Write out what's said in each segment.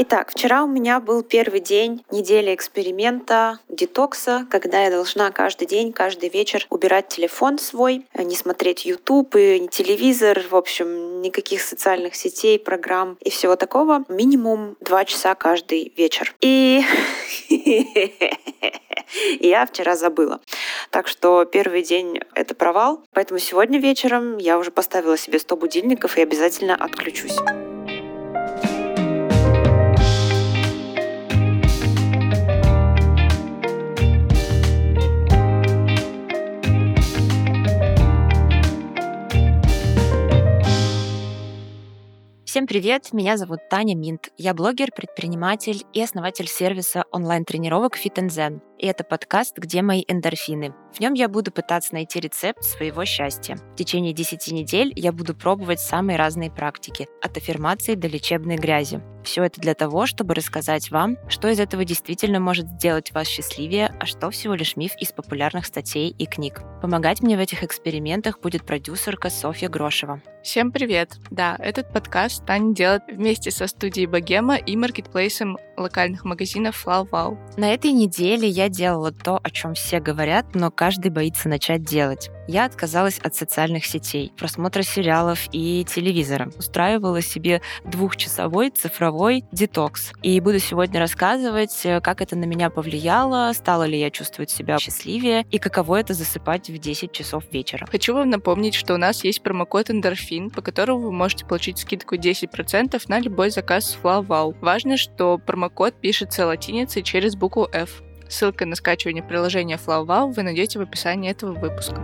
Итак, вчера у меня был первый день недели эксперимента, детокса, когда я должна каждый день, каждый вечер убирать телефон свой, э, не смотреть YouTube и не телевизор, в общем, никаких социальных сетей, программ и всего такого. Минимум два часа каждый вечер. И я вчера забыла. Так что первый день — это провал. Поэтому сегодня вечером я уже поставила себе 100 будильников и обязательно отключусь. Всем привет, меня зовут Таня Минт. Я блогер, предприниматель и основатель сервиса онлайн-тренировок Fit Zen. И это подкаст «Где мои эндорфины?». В нем я буду пытаться найти рецепт своего счастья. В течение 10 недель я буду пробовать самые разные практики, от аффирмации до лечебной грязи. Все это для того, чтобы рассказать вам, что из этого действительно может сделать вас счастливее, а что всего лишь миф из популярных статей и книг. Помогать мне в этих экспериментах будет продюсерка Софья Грошева. Всем привет! Да, этот подкаст Таня делает вместе со студией Богема и маркетплейсом локальных магазинов Wow Wow. На этой неделе я делала то, о чем все говорят, но каждый боится начать делать. Я отказалась от социальных сетей, просмотра сериалов и телевизора. Устраивала себе двухчасовой цифровой детокс. И буду сегодня рассказывать, э, как это на меня повлияло, стала ли я чувствовать себя счастливее и каково это засыпать в 10 часов вечера. Хочу вам напомнить, что у нас есть промокод эндорфин, по которому вы можете получить скидку 10% на любой заказ с FlowWow. Важно, что промокод пишется латиницей через букву F. Ссылка на скачивание приложения FlowWow вы найдете в описании этого выпуска.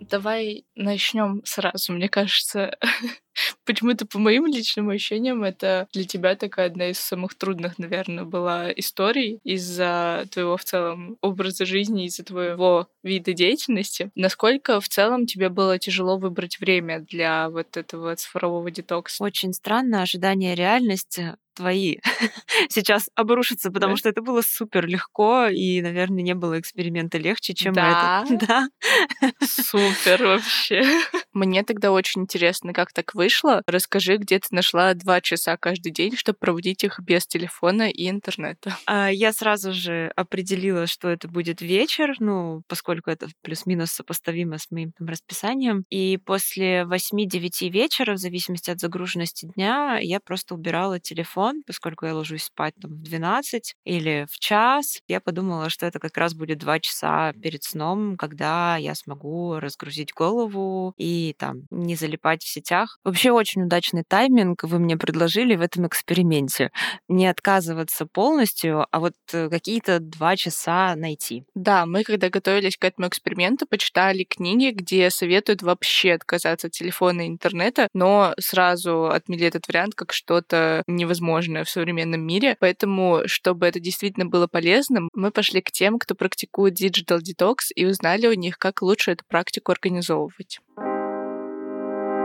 Давай начнем сразу. Мне кажется, почему-то по моим личным ощущениям это для тебя такая одна из самых трудных, наверное, была историй из-за твоего в целом образа жизни, из-за твоего вида деятельности. Насколько в целом тебе было тяжело выбрать время для вот этого цифрового детокса? Очень странно ожидание реальности твои сейчас обрушатся, потому да. что это было супер легко, и, наверное, не было эксперимента легче, чем да. это. Да. Супер вообще. Мне тогда очень интересно, как так вышло. Расскажи, где ты нашла два часа каждый день, чтобы проводить их без телефона и интернета. А, я сразу же определила, что это будет вечер, ну, поскольку это плюс-минус сопоставимо с моим там расписанием. И после 8-9 вечера, в зависимости от загруженности дня, я просто убирала телефон поскольку я ложусь спать там в 12 или в час. Я подумала, что это как раз будет два часа перед сном, когда я смогу разгрузить голову и там не залипать в сетях. Вообще очень удачный тайминг вы мне предложили в этом эксперименте. Не отказываться полностью, а вот э, какие-то два часа найти. Да, мы когда готовились к этому эксперименту, почитали книги, где советуют вообще отказаться от телефона и интернета, но сразу отмели этот вариант как что-то невозможное возможное в современном мире. Поэтому, чтобы это действительно было полезным, мы пошли к тем, кто практикует Digital Detox и узнали у них, как лучше эту практику организовывать.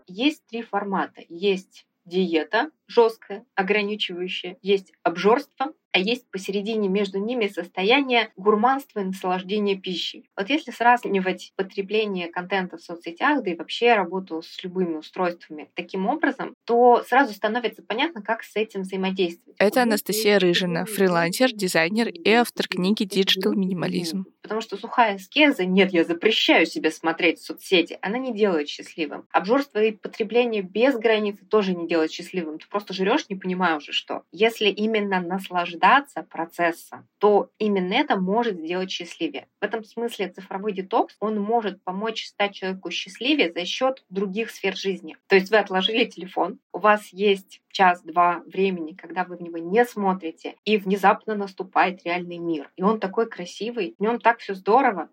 Есть три формата. Есть диета жесткая, ограничивающая, есть обжорство, а есть посередине между ними состояние гурманства и наслаждения пищей. Вот если сравнивать потребление контента в соцсетях, да и вообще работу с любыми устройствами таким образом, то сразу становится понятно, как с этим взаимодействовать. Это Анастасия Рыжина, фрилансер, дизайнер и автор книги «Digital минимализм». Потому что сухая аскеза «нет, я запрещаю себе смотреть соцсети», она не делает счастливым. Обжорство и потребление без границы тоже не делает счастливым. Ты просто жрешь, не понимая уже что. Если именно наслаждаться процессом, то именно это может сделать счастливее. В этом смысле цифровой детокс, он может помочь стать человеку счастливее за счет других сфер жизни. То есть вы отложили телефон, у вас есть час-два времени, когда вы в него не смотрите, и внезапно наступает реальный мир. И он такой красивый, в нем так все здорово.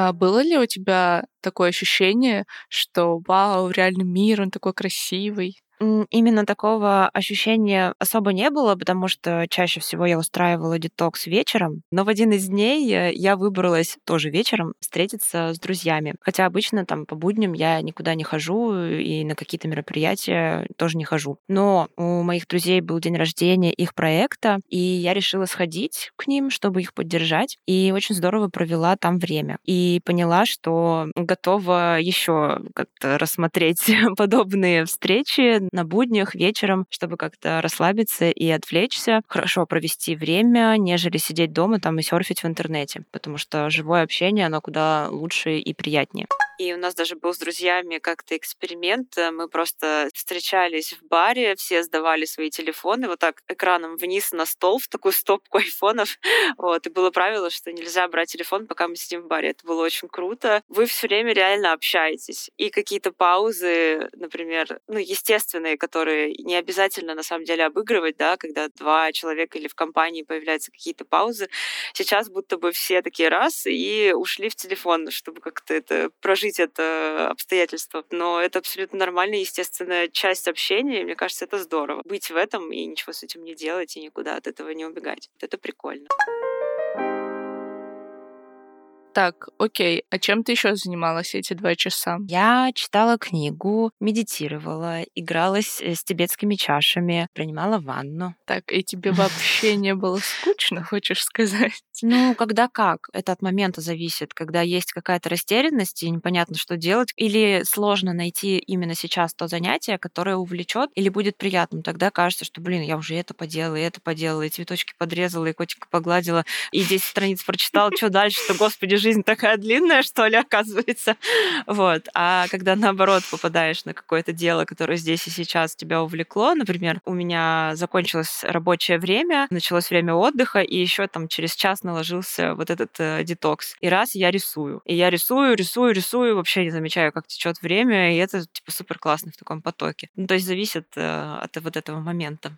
А было ли у тебя такое ощущение, что вау, реальный мир, он такой красивый? Именно такого ощущения особо не было, потому что чаще всего я устраивала детокс вечером. Но в один из дней э, я выбралась тоже вечером встретиться с друзьями. Хотя обычно там по будням я никуда не хожу и на какие-то мероприятия тоже не хожу. Но у моих друзей был день рождения их проекта, и я решила сходить к ним, чтобы их поддержать. И очень здорово провела там время. И поняла, что готова еще как-то рассмотреть подобные встречи на буднях вечером, чтобы как-то расслабиться и отвлечься, хорошо провести время, нежели сидеть дома там и серфить в интернете, потому что живое общение, оно куда лучше и приятнее. И у нас даже был с друзьями как-то эксперимент. Мы просто встречались в баре, все сдавали свои телефоны вот так экраном вниз на стол в такую стопку айфонов. Вот. И было правило, что нельзя брать телефон, пока мы сидим в баре. Это было очень круто. Вы все время реально общаетесь. И какие-то паузы, например, ну, естественные, которые не обязательно на самом деле обыгрывать, да, когда два человека или в компании появляются какие-то паузы. Сейчас будто бы все такие раз и ушли в телефон, чтобы как-то это прожить это обстоятельство. Но это абсолютно нормальная, естественная часть общения, и мне кажется, это здорово. Быть в этом и ничего с этим не делать, и никуда от этого не убегать. Это прикольно. Так, окей. А чем ты еще занималась эти два часа? Я читала книгу, медитировала, игралась э, с тибетскими чашами, принимала ванну. Так, и тебе вообще не было скучно, хочешь сказать? Ну, когда как. Это от момента зависит. Когда есть какая-то растерянность и непонятно, что делать, или сложно найти именно сейчас то занятие, которое увлечет или будет приятным. Тогда кажется, что, блин, я уже это поделала, и это поделала, и цветочки подрезала, и котика погладила, и 10 страниц прочитала, что дальше-то, господи, жизнь такая длинная, что ли, оказывается. Вот. А когда наоборот попадаешь на какое-то дело, которое здесь и сейчас тебя увлекло, например, у меня закончилось рабочее время, началось время отдыха, и еще там через час наложился вот этот э, детокс. И раз я рисую. И я рисую, рисую, рисую, вообще не замечаю, как течет время, и это типа супер классно в таком потоке. Ну, то есть зависит э, от вот этого момента.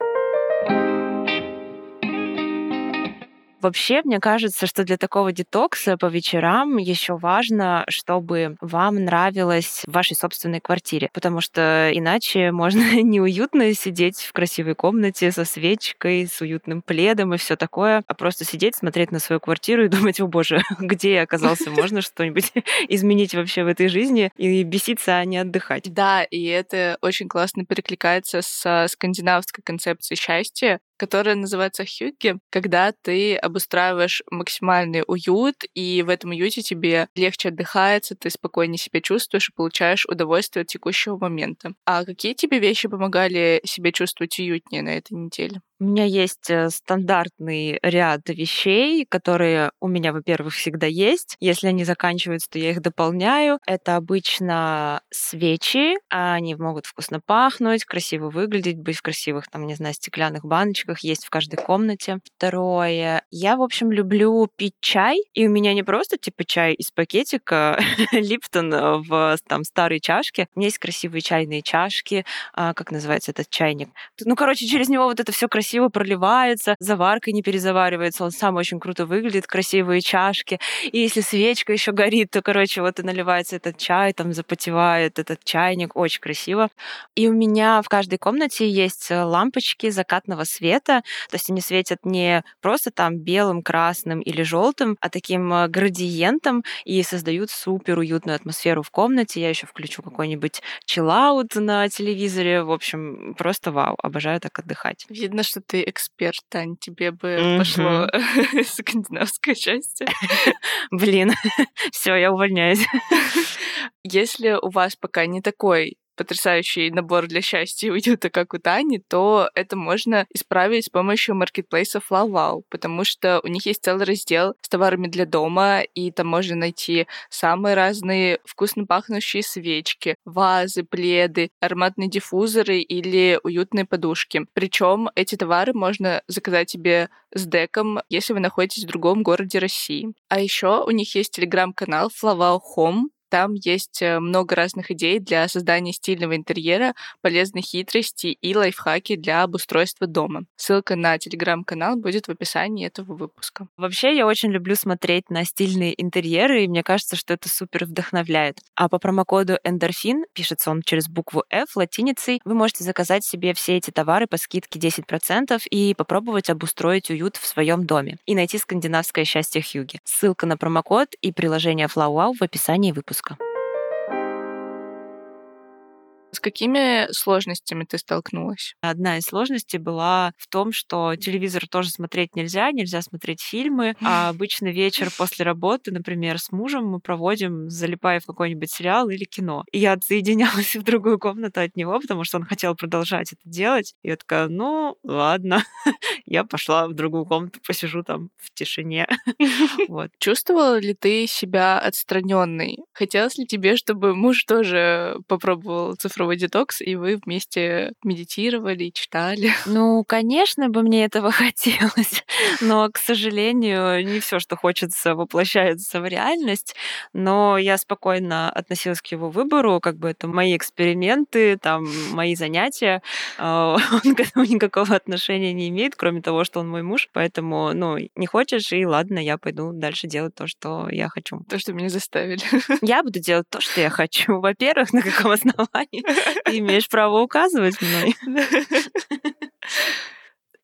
Вообще, мне кажется, что для такого детокса по вечерам еще важно, чтобы вам нравилось в вашей собственной квартире, потому что иначе можно неуютно сидеть в красивой комнате со свечкой, с уютным пледом и все такое, а просто сидеть, смотреть на свою квартиру и думать, о боже, где я оказался, можно что-нибудь изменить вообще в этой жизни? и беситься, а не отдыхать. Да, и это очень классно перекликается с скандинавской концепцией счастья, которая называется хюгге, когда ты обустраиваешь максимальный уют, и в этом уюте тебе легче отдыхается, ты спокойнее себя чувствуешь и получаешь удовольствие от текущего момента. А какие тебе вещи помогали себе чувствовать уютнее на этой неделе? У меня есть э, стандартный ряд вещей, которые у меня, во-первых, всегда есть. Если они заканчиваются, то я их дополняю. Это обычно свечи. Они могут вкусно пахнуть, красиво выглядеть, быть в красивых, там, не знаю, стеклянных баночках, есть в каждой комнате. Второе. Я, в общем, люблю пить чай. И у меня не просто, типа, чай из пакетика Липтон в там старой чашке. У меня есть красивые чайные чашки. А, как называется этот чайник? Ну, короче, через него вот это все красиво красиво проливается, заварка не перезаваривается, он сам очень круто выглядит, красивые чашки. И если свечка еще горит, то, короче, вот и наливается этот чай, там запотевает этот чайник, очень красиво. И у меня в каждой комнате есть э, лампочки закатного света, то есть они светят не просто там белым, красным или желтым, а таким э, градиентом и создают супер уютную атмосферу в комнате. Я еще включу какой-нибудь чиллаут на телевизоре. В общем, просто вау, обожаю так отдыхать. Видно, что ты эксперт, Тань, тебе бы mm-hmm. пошло скандинавское счастье. Блин, все, я увольняюсь. Если у вас пока не такой потрясающий набор для счастья уюта, как у Тани, то это можно исправить с помощью маркетплейса Wow, потому что у них есть целый раздел с товарами для дома, и там можно найти самые разные вкусно пахнущие свечки, вазы, пледы, ароматные диффузоры или уютные подушки. Причем эти товары можно заказать себе с деком, если вы находитесь в другом городе России. А еще у них есть телеграм-канал Flavao Home, Там есть э, много разных идей для создания стильного интерьера, полезных хитростей и лайфхаки для обустройства дома. Ссылка на телеграм-канал будет в описании этого выпуска. Вообще, я очень люблю смотреть на стильные интерьеры, и мне кажется, что это супер вдохновляет. А по промокоду Эндорфин, пишется он через букву F латиницей, вы можете заказать себе все эти товары по скидке 10% и попробовать обустроить уют в своем доме и найти скандинавское счастье Хьюги. Ссылка на промокод и приложение FlowWow в описании выпуска. С какими сложностями ты столкнулась? Одна из сложностей была в том, что телевизор тоже смотреть нельзя, нельзя смотреть фильмы, а обычно вечер после работы, например, с мужем мы проводим, залипая в какой-нибудь сериал или кино. И я отсоединялась в другую комнату от него, потому что он хотел продолжать это делать. И я такая, ну, ладно, я пошла в другую комнату, посижу там в тишине. Вот. Чувствовала ли ты себя отстраненной? Хотелось ли тебе, чтобы муж тоже попробовал цифровой детокс, и вы вместе медитировали, читали. Ну, конечно бы мне этого хотелось, но, к сожалению, не все, что хочется, воплощается в реальность. Но я спокойно относилась к его выбору, как бы это мои эксперименты, там, мои занятия. А, он к этому никакого отношения не имеет, кроме того, что он мой муж. Поэтому, ну, не хочешь, и ладно, я пойду дальше делать то, что я хочу. То, что меня заставили. Я буду делать то, что я хочу. Во-первых, на каком основании? Ты имеешь право указывать мной.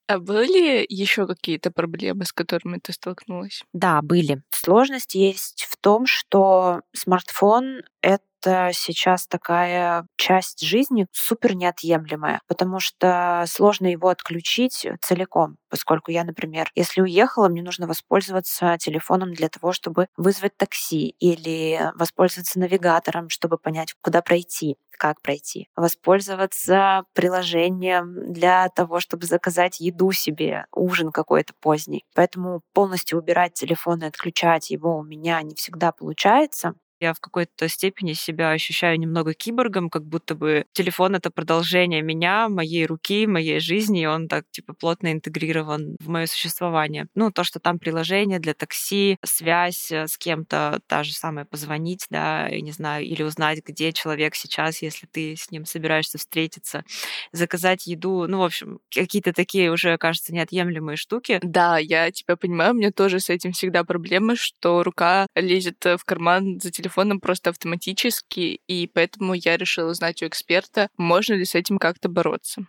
А были еще какие-то проблемы, с которыми ты столкнулась? Да, были. Сложность есть в том, что смартфон — это это сейчас такая часть жизни супер неотъемлемая, потому что сложно его отключить целиком, поскольку я, например, если уехала, мне нужно воспользоваться телефоном для того, чтобы вызвать такси или воспользоваться навигатором, чтобы понять, куда пройти как пройти, воспользоваться приложением для того, чтобы заказать еду себе, ужин какой-то поздний. Поэтому полностью убирать телефон и отключать его у меня не всегда получается. Я в какой-то степени себя ощущаю немного киборгом, как будто бы телефон — это продолжение меня, моей руки, моей жизни, и он так, типа, плотно интегрирован в мое существование. Ну, то, что там приложение для такси, связь э, с кем-то, та же самая позвонить, да, я не знаю, или узнать, где человек сейчас, если ты с ним собираешься встретиться, заказать еду, ну, в общем, какие-то такие уже, кажется, неотъемлемые штуки. Да, я тебя понимаю, у меня тоже с этим всегда проблема, что рука лезет в карман за телефоном телефоном просто автоматически, и поэтому я решила узнать у эксперта, можно ли с этим как-то бороться.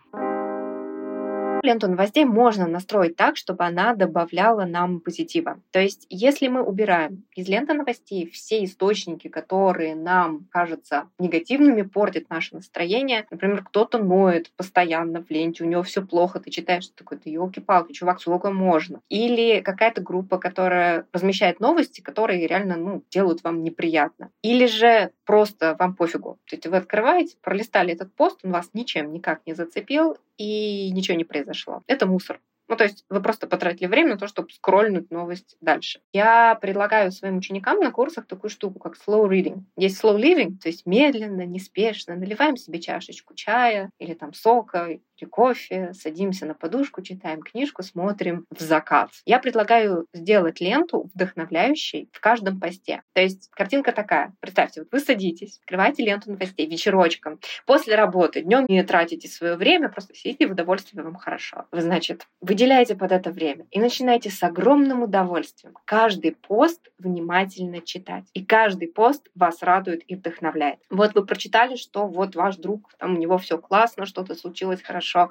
Ленту новостей можно настроить так, чтобы она добавляла нам позитива. То есть, если мы убираем из ленты новостей все источники, которые нам кажутся негативными, портят наше настроение, например, кто-то ноет постоянно в ленте, у него все плохо, ты читаешь, что такое, ты елки-палки, чувак, сколько можно. Или какая-то группа, которая размещает новости, которые реально ну, делают вам неприятно. Или же просто вам пофигу. То есть вы открываете, пролистали этот пост, он вас ничем никак не зацепил, и ничего не произошло. Это мусор. Ну, то есть вы просто потратили время на то, чтобы скролльнуть новость дальше. Я предлагаю своим ученикам на курсах такую штуку, как slow reading. Есть slow living, то есть медленно, неспешно. Наливаем себе чашечку чая или там сока или кофе, садимся на подушку, читаем книжку, смотрим в закат. Я предлагаю сделать ленту вдохновляющей в каждом посте. То есть картинка такая. Представьте, вот вы садитесь, открываете ленту новостей вечерочком, после работы, днем не тратите свое время, просто сидите в удовольствие, вам хорошо. Вы, значит, вы выделяйте под это время и начинайте с огромным удовольствием каждый пост внимательно читать. И каждый пост вас радует и вдохновляет. Вот вы прочитали, что вот ваш друг, там у него все классно, что-то случилось хорошо,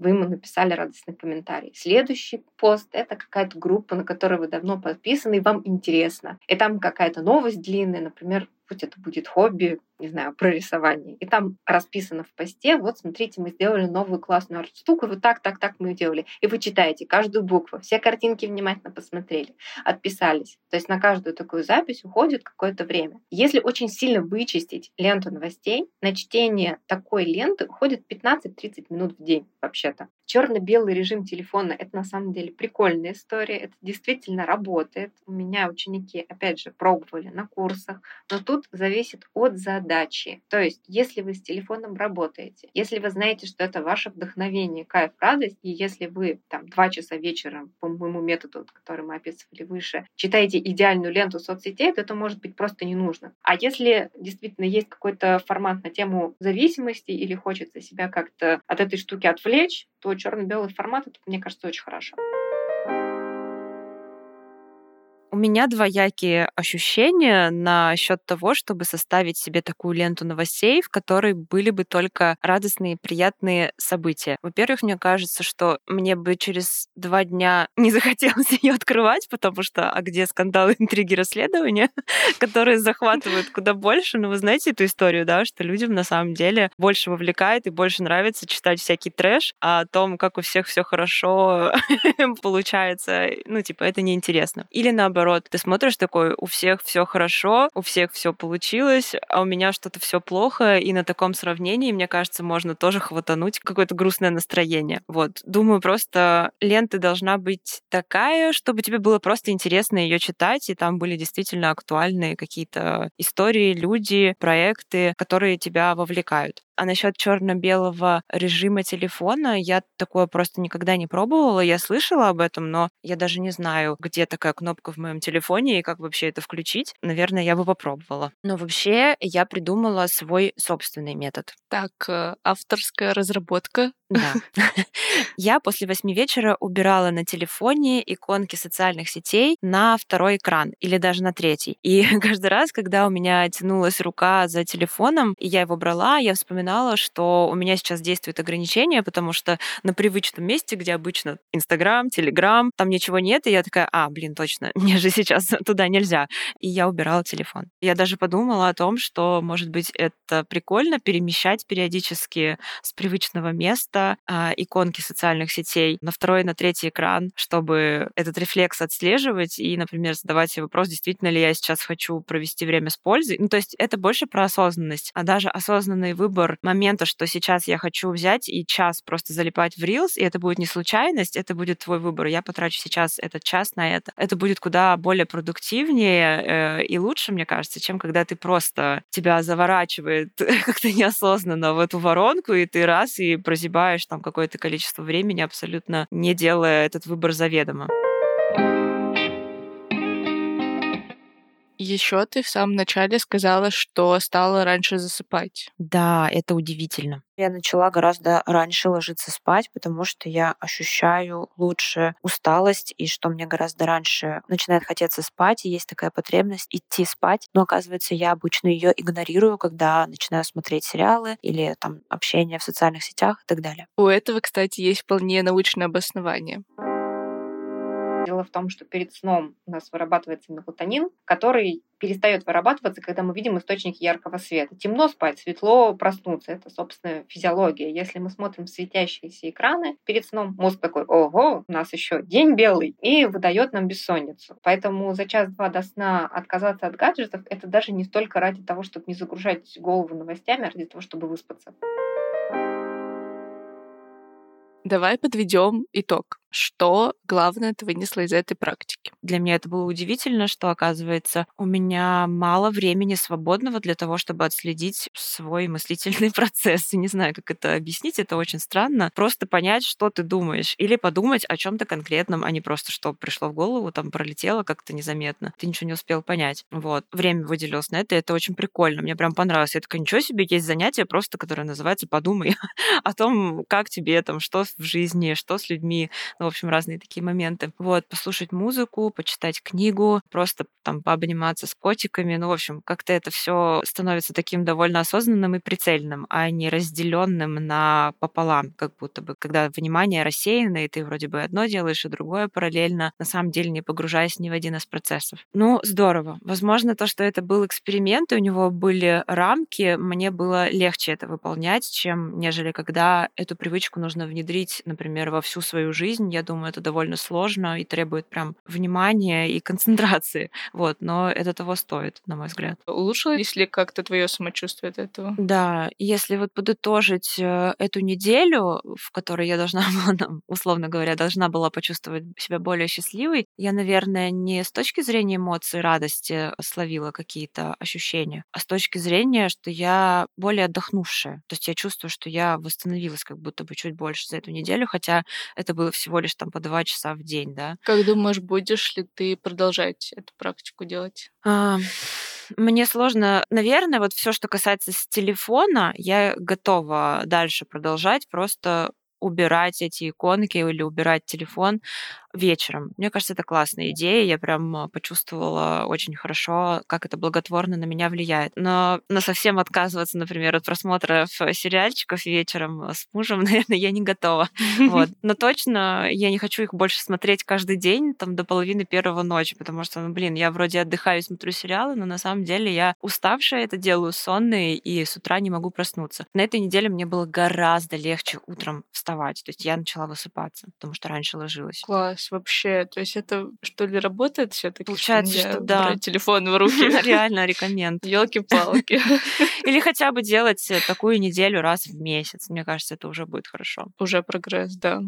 вы ему написали радостный комментарий. Следующий пост — это какая-то группа, на которую вы давно подписаны, и вам интересно. И там какая-то новость длинная, например, пусть это будет хобби, не знаю, про рисование. И там расписано в посте, вот смотрите, мы сделали новую классную арт-штуку, вот так, так, так мы ее делали. И вы читаете каждую букву, все картинки внимательно посмотрели, отписались. То есть на каждую такую запись уходит какое-то время. Если очень сильно вычистить ленту новостей, на чтение такой ленты уходит 15-30 минут в день вообще-то. Черно-белый режим телефона — это на самом деле прикольная история, это действительно работает. У меня ученики, опять же, пробовали на курсах, но тут зависит от задачи. То есть, если вы с телефоном работаете, если вы знаете, что это ваше вдохновение, кайф, радость, и если вы там два часа вечером по моему методу, который мы описывали выше, читаете идеальную ленту соцсетей, то это может быть просто не нужно. А если действительно есть какой-то формат на тему зависимости или хочется себя как-то от этой штуки отвлечь, то черно-белый формат, это, мне кажется, очень хорошо. У меня двоякие ощущения насчет того, чтобы составить себе такую ленту новостей, в которой были бы только радостные, приятные события. Во-первых, мне кажется, что мне бы через два дня не захотелось ее открывать, потому что а где скандалы, интриги, расследования, которые захватывают куда больше. Ну, вы знаете эту историю, да, что людям на самом деле больше вовлекает и больше нравится читать всякий трэш, а о том, как у всех все хорошо получается, ну, типа, это неинтересно. Или наоборот, наоборот, ты смотришь такой, у всех все хорошо, у всех все получилось, а у меня что-то все плохо, и на таком сравнении, мне кажется, можно тоже хватануть какое-то грустное настроение. Вот. Думаю, просто лента должна быть такая, чтобы тебе было просто интересно ее читать, и там были действительно актуальные какие-то истории, люди, проекты, которые тебя вовлекают. А насчет черно-белого режима телефона я такое просто никогда не пробовала. Я слышала об этом, но я даже не знаю, где такая кнопка в моем телефоне и как вообще это включить. Наверное, я бы попробовала. Но вообще я придумала свой собственный метод. Так, э, авторская разработка. Да. Я после восьми вечера убирала на телефоне иконки социальных сетей на второй экран или даже на третий. И каждый раз, когда у меня тянулась рука за телефоном, и я его брала, я вспоминала, что у меня сейчас действует ограничение, потому что на привычном месте, где обычно Инстаграм, Телеграм, там ничего нет, и я такая, а, блин, точно, мне же сейчас туда нельзя. И я убирала телефон. Я даже подумала о том, что, может быть, это прикольно перемещать периодически с привычного места а, иконки социальных сетей на второй, на третий экран, чтобы этот рефлекс отслеживать и, например, задавать себе вопрос, действительно ли я сейчас хочу провести время с пользой. Ну, то есть это больше про осознанность, а даже осознанный выбор момента, что сейчас я хочу взять и час просто залипать в Reels, и это будет не случайность, это будет твой выбор. Я потрачу сейчас этот час на это. Это будет куда более продуктивнее э, и лучше, мне кажется, чем когда ты просто тебя заворачивает как-то неосознанно в эту воронку, и ты раз и прозябаешь там какое-то количество времени, абсолютно не делая этот выбор заведомо. Еще ты в самом начале сказала, что стала раньше засыпать. Да, это удивительно. Я начала гораздо раньше ложиться спать, потому что я ощущаю лучше усталость, и что мне гораздо раньше начинает хотеться спать, и есть такая потребность идти спать. Но оказывается, я обычно ее игнорирую, когда начинаю смотреть сериалы или там общение в социальных сетях и так далее. У этого, кстати, есть вполне научное обоснование. Дело в том, что перед сном у нас вырабатывается мелатонин, который перестает вырабатываться, когда мы видим источник яркого света. Темно спать, светло проснуться. Это, собственно, физиология. Если мы смотрим светящиеся экраны перед сном, мозг такой, ого, у нас еще день белый, и выдает нам бессонницу. Поэтому за час-два до сна отказаться от гаджетов — это даже не столько ради того, чтобы не загружать голову новостями, а ради того, чтобы выспаться. Давай подведем итог что главное ты вынесла из этой практики? Для меня это было удивительно, что, оказывается, у меня мало времени свободного для того, чтобы отследить свой мыслительный процесс. И не знаю, как это объяснить, это очень странно. Просто понять, что ты думаешь, или подумать о чем то конкретном, а не просто, что пришло в голову, там пролетело как-то незаметно. Ты ничего не успел понять. Вот. Время выделилось на это, и это очень прикольно. Мне прям понравилось. Я такая, ничего себе, есть занятие просто, которое называется «Подумай о том, как тебе там, что в жизни, что с людьми, в общем, разные такие моменты. Вот, послушать музыку, почитать книгу, просто там пообниматься с котиками. Ну, в общем, как-то это все становится таким довольно осознанным и прицельным, а не разделенным на пополам, как будто бы, когда внимание рассеяно, и ты вроде бы одно делаешь, и другое параллельно, на самом деле не погружаясь ни в один из процессов. Ну, здорово. Возможно, то, что это был эксперимент, и у него были рамки, мне было легче это выполнять, чем нежели когда эту привычку нужно внедрить, например, во всю свою жизнь, я думаю, это довольно сложно и требует прям внимания и концентрации. Вот, но это того стоит, на мой взгляд. Улучшилось ли как-то твое самочувствие от этого? Да, если вот подытожить э, эту неделю, в которой я должна была, условно говоря, должна была почувствовать себя более счастливой, я, наверное, не с точки зрения эмоций, радости словила какие-то ощущения, а с точки зрения, что я более отдохнувшая. То есть я чувствую, что я восстановилась как будто бы чуть больше за эту неделю, хотя это было всего лишь там по два часа в день, да. Как думаешь, будешь ли ты продолжать эту практику делать? А, мне сложно, наверное, вот все, что касается с телефона, я готова дальше продолжать, просто убирать эти иконки или убирать телефон вечером. Мне кажется, это классная идея. Я прям а, почувствовала очень хорошо, как это благотворно на меня влияет. Но, но совсем отказываться, например, от просмотра сериальчиков вечером а, с мужем, наверное, я не готова. Вот. Но точно я не хочу их больше смотреть каждый день, там, до половины первого ночи, потому что, ну, блин, я вроде отдыхаю, смотрю сериалы, но на самом деле я уставшая это делаю, сонный, и с утра не могу проснуться. На этой неделе мне было гораздо легче утром вставать. То есть я начала высыпаться, потому что раньше ложилась. Класс класс вообще. То есть это что ли работает все-таки? Получается, что, что да. Брать телефон в руки. Реально рекоменд. Елки-палки. Или хотя бы делать э, такую неделю раз в месяц. Мне кажется, это уже будет хорошо. Уже прогресс, да.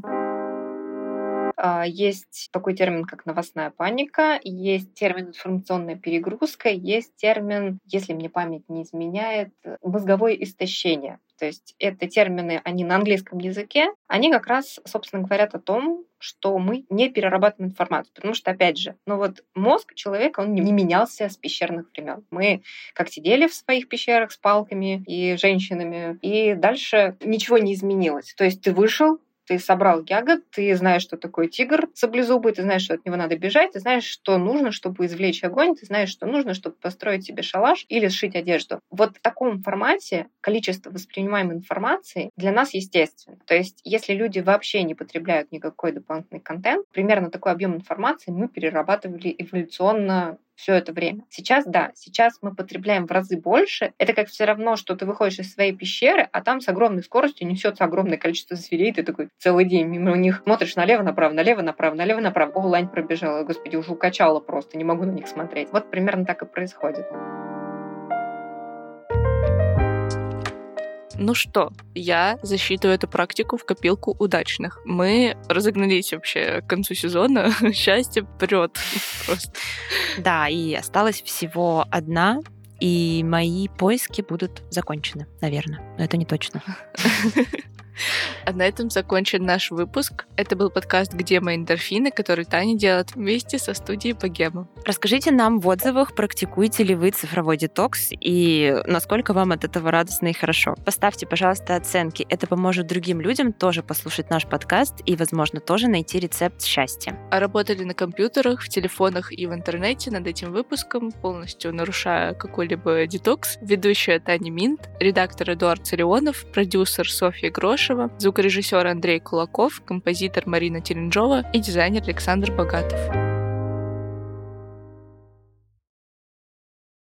А, есть такой термин, как новостная паника, есть термин информационная перегрузка, есть термин, если мне память не изменяет, мозговое истощение. То есть это термины, они на английском языке, они как раз, собственно, говорят о том, что мы не перерабатываем информацию. Потому что, опять же, ну вот мозг человека, он не менялся с пещерных времен. Мы как сидели в своих пещерах с палками и женщинами, и дальше ничего не изменилось. То есть ты вышел, ты собрал ягод, ты знаешь, что такое тигр саблезубый, ты знаешь, что от него надо бежать, ты знаешь, что нужно, чтобы извлечь огонь, ты знаешь, что нужно, чтобы построить себе шалаш или сшить одежду. Вот в таком формате количество воспринимаемой информации для нас естественно. То есть, если люди вообще не потребляют никакой дополнительный контент, примерно такой объем информации мы перерабатывали эволюционно все это время. Сейчас, да, сейчас мы потребляем в разы больше. Это как все равно, что ты выходишь из своей пещеры, а там с огромной скоростью несется огромное количество зверей, ты такой целый день мимо них смотришь налево-направо, налево-направо, налево-направо. О, лань пробежала, господи, уже укачала просто, не могу на них смотреть. Вот примерно так и происходит. Ну что, я засчитываю эту практику в копилку удачных. Мы разогнались вообще к концу сезона. Счастье прет просто. Да, и осталась всего одна и мои поиски будут закончены, наверное. Но это не точно. А на этом закончен наш выпуск. Это был подкаст «Где мои эндорфины», который Таня делает вместе со студией Богема. Расскажите нам в отзывах, практикуете ли вы цифровой детокс и насколько вам от этого радостно и хорошо. Поставьте, пожалуйста, оценки. Это поможет другим людям тоже послушать наш подкаст и, возможно, тоже найти рецепт счастья. А работали на компьютерах, в телефонах и в интернете над этим выпуском, полностью нарушая какой-либо детокс, ведущая Таня Минт, редактор Эдуард Царионов, продюсер Софья Грош, Кудряшева, звукорежиссер Андрей Кулаков, композитор Марина Теренжова и дизайнер Александр Богатов.